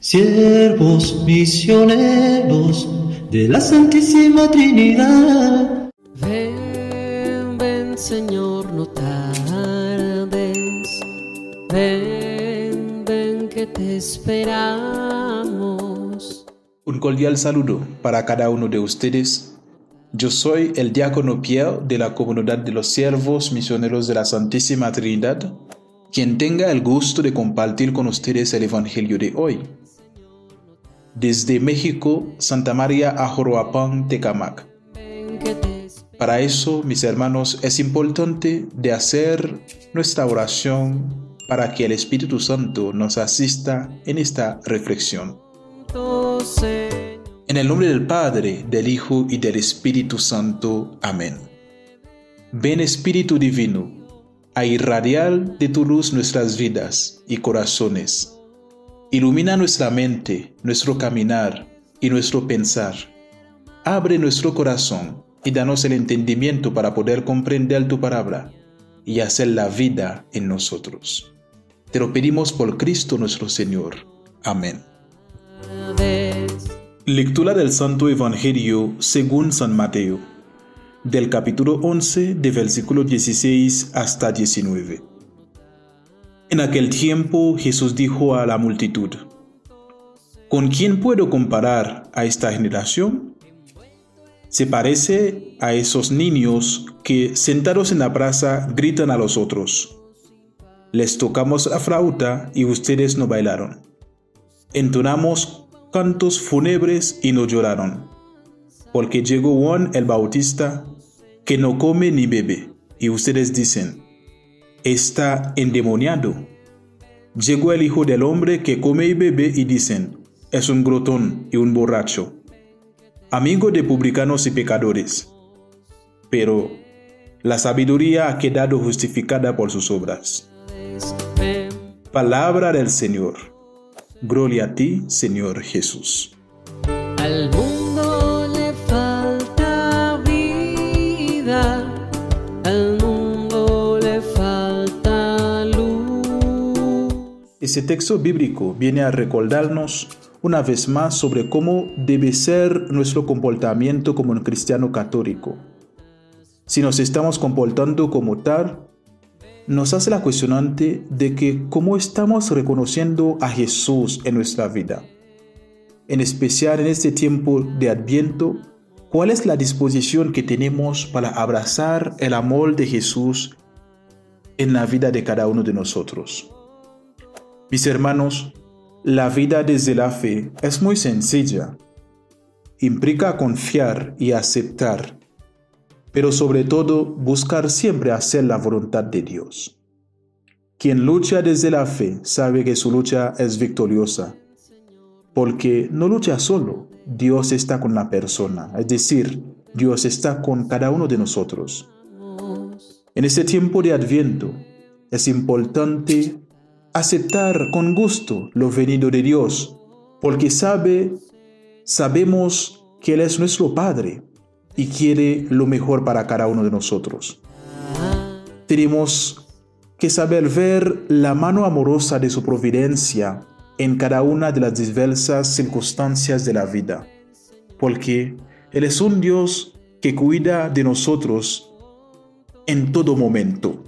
Siervos misioneros de la Santísima Trinidad. Ven, ven Señor, no tardes. Ven, ven que te esperamos. Un cordial saludo para cada uno de ustedes. Yo soy el diácono Pierre de la comunidad de los siervos misioneros de la Santísima Trinidad, quien tenga el gusto de compartir con ustedes el Evangelio de hoy. Desde México, Santa María Ajoroapán, Tecamac. Para eso, mis hermanos, es importante de hacer nuestra oración para que el Espíritu Santo nos asista en esta reflexión. En el nombre del Padre, del Hijo y del Espíritu Santo. Amén. Ven Espíritu Divino, a irradiar de tu luz nuestras vidas y corazones Ilumina nuestra mente, nuestro caminar y nuestro pensar. Abre nuestro corazón y danos el entendimiento para poder comprender tu palabra y hacer la vida en nosotros. Te lo pedimos por Cristo nuestro Señor. Amén. Lectura del Santo Evangelio según San Mateo, del capítulo 11, de versículo 16 hasta 19. En aquel tiempo Jesús dijo a la multitud, ¿con quién puedo comparar a esta generación? Se parece a esos niños que sentados en la plaza gritan a los otros. Les tocamos la flauta y ustedes no bailaron. Entonamos cantos fúnebres y no lloraron. Porque llegó Juan el Bautista, que no come ni bebe, y ustedes dicen, está endemoniado. Llegó el Hijo del Hombre que come y bebe y dicen, es un grotón y un borracho, amigo de publicanos y pecadores. Pero la sabiduría ha quedado justificada por sus obras. Palabra del Señor. Gloria a ti, Señor Jesús. Ese texto bíblico viene a recordarnos una vez más sobre cómo debe ser nuestro comportamiento como un cristiano católico. Si nos estamos comportando como tal, nos hace la cuestionante de que cómo estamos reconociendo a Jesús en nuestra vida. En especial en este tiempo de Adviento, ¿cuál es la disposición que tenemos para abrazar el amor de Jesús en la vida de cada uno de nosotros? Mis hermanos, la vida desde la fe es muy sencilla. Implica confiar y aceptar, pero sobre todo buscar siempre hacer la voluntad de Dios. Quien lucha desde la fe sabe que su lucha es victoriosa, porque no lucha solo, Dios está con la persona, es decir, Dios está con cada uno de nosotros. En este tiempo de adviento es importante aceptar con gusto lo venido de Dios, porque sabe, sabemos que Él es nuestro Padre y quiere lo mejor para cada uno de nosotros. Tenemos que saber ver la mano amorosa de su providencia en cada una de las diversas circunstancias de la vida, porque Él es un Dios que cuida de nosotros en todo momento.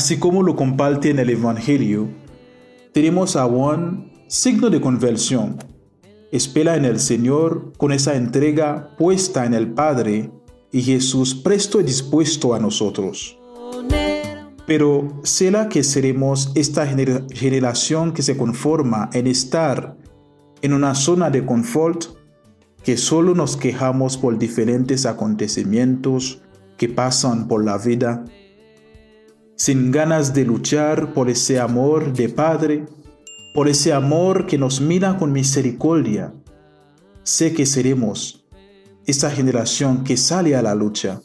Así como lo comparte en el Evangelio, tenemos a Juan signo de conversión. Espera en el Señor con esa entrega puesta en el Padre y Jesús presto y dispuesto a nosotros. Pero ¿será que seremos esta generación que se conforma en estar en una zona de confort que solo nos quejamos por diferentes acontecimientos que pasan por la vida sin ganas de luchar por ese amor de Padre, por ese amor que nos mira con misericordia. Sé que seremos esa generación que sale a la lucha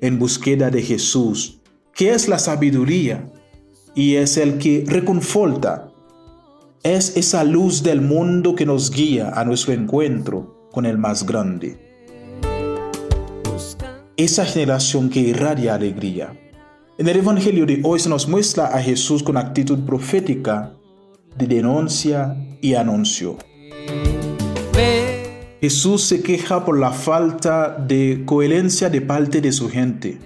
en búsqueda de Jesús, que es la sabiduría y es el que reconforta. Es esa luz del mundo que nos guía a nuestro encuentro con el más grande. Esa generación que irradia alegría en el Evangelio de hoy se nos muestra a Jesús con actitud profética de denuncia y anuncio. Jesús se queja por la falta de coherencia de parte de su gente.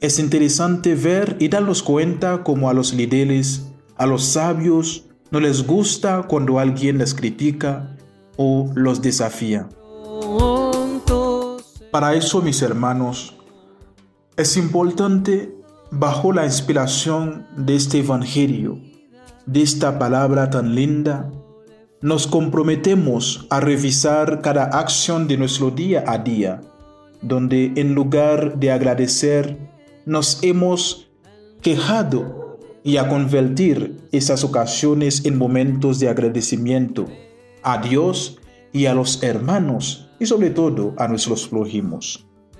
Es interesante ver y darnos cuenta como a los líderes, a los sabios, no les gusta cuando alguien les critica o los desafía. Para eso, mis hermanos, es importante, bajo la inspiración de este Evangelio, de esta palabra tan linda, nos comprometemos a revisar cada acción de nuestro día a día, donde en lugar de agradecer, nos hemos quejado y a convertir esas ocasiones en momentos de agradecimiento a Dios y a los hermanos y sobre todo a nuestros prójimos.